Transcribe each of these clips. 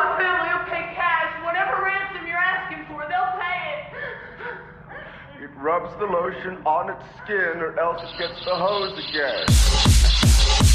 my family will pay cash. Whatever ransom you're asking for, they'll pay it. It rubs the lotion on its skin or else it gets the hose again.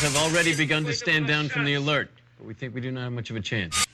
have already begun to stand down from the alert, but we think we do not have much of a chance.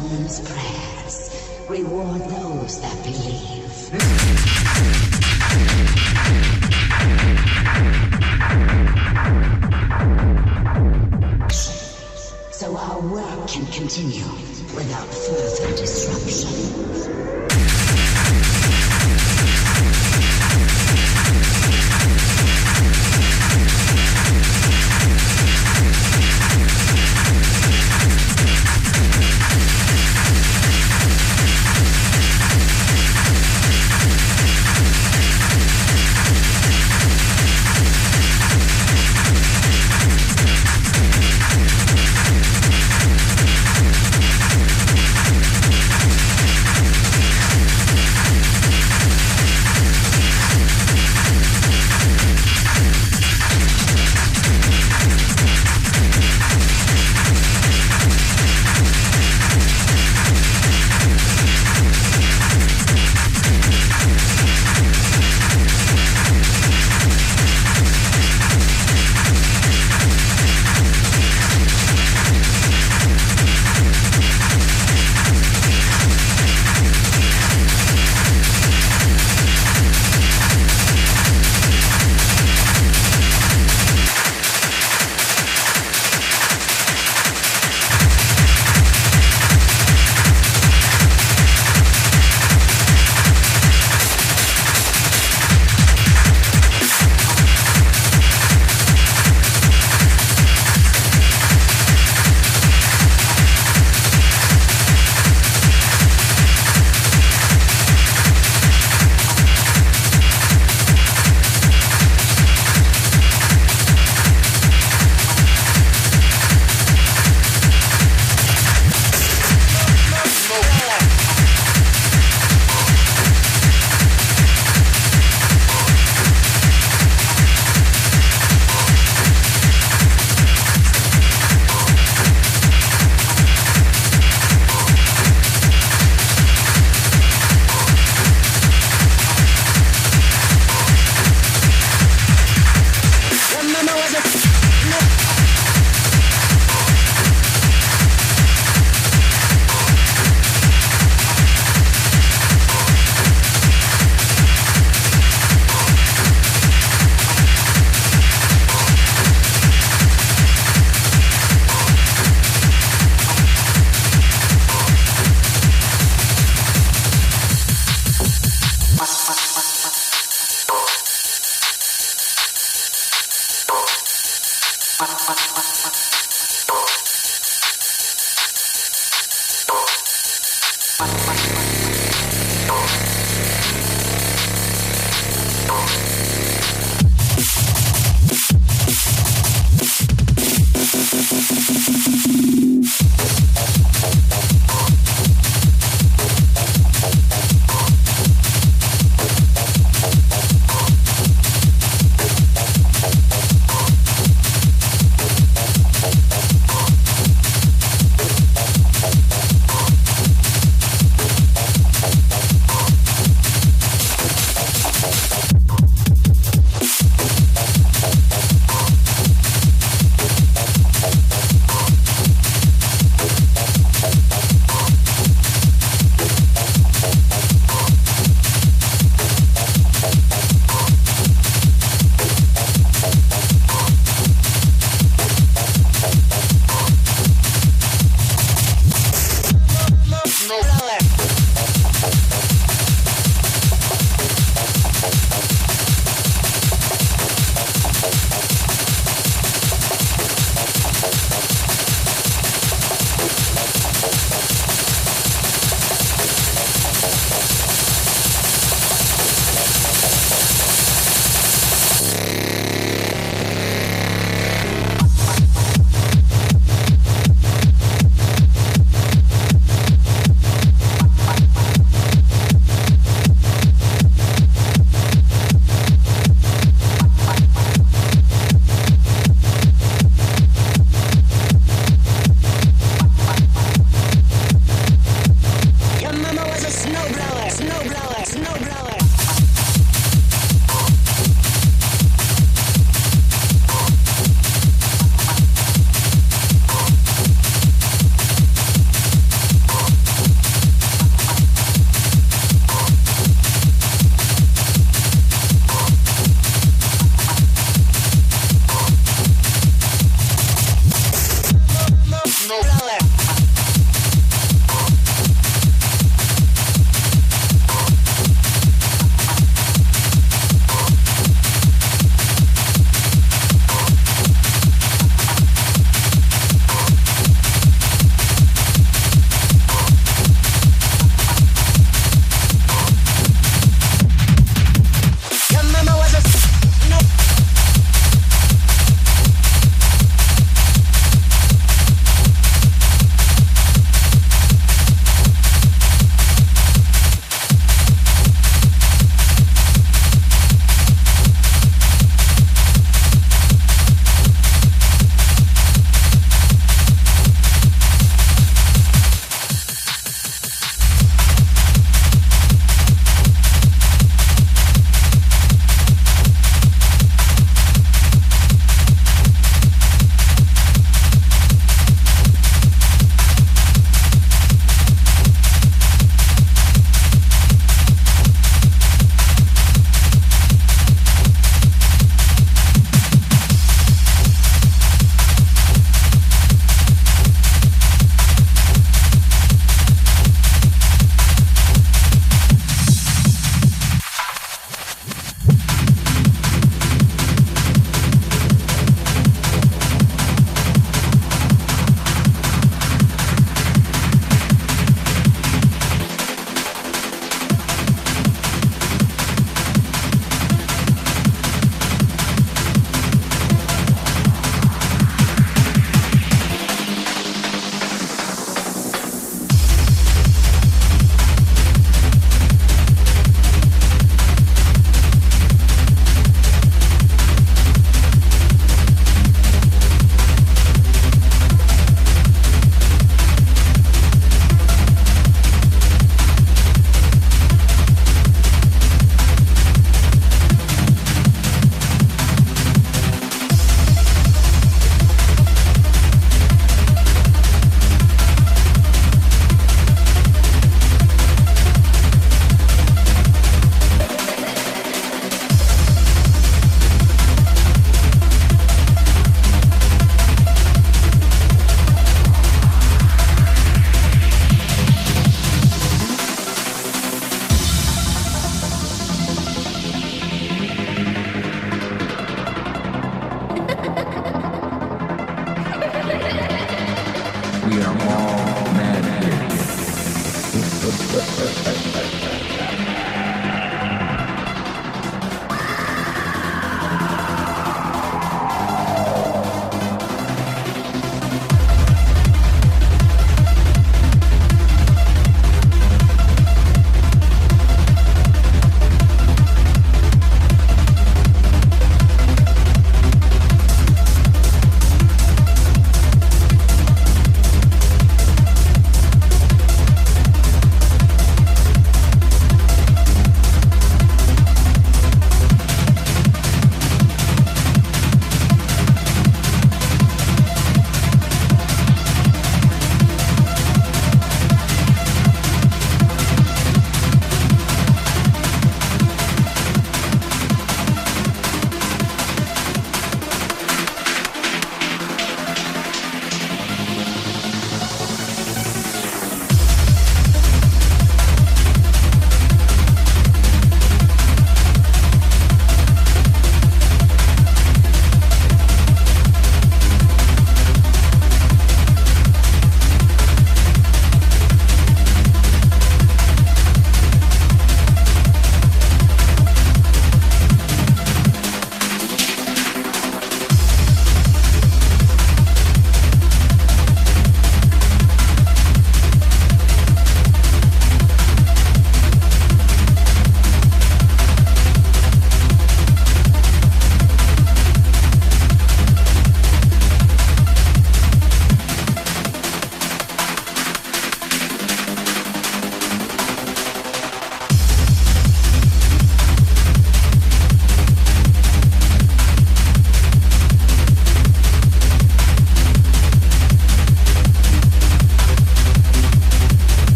Prayers. Reward those that believe. So our work can continue without further disruption.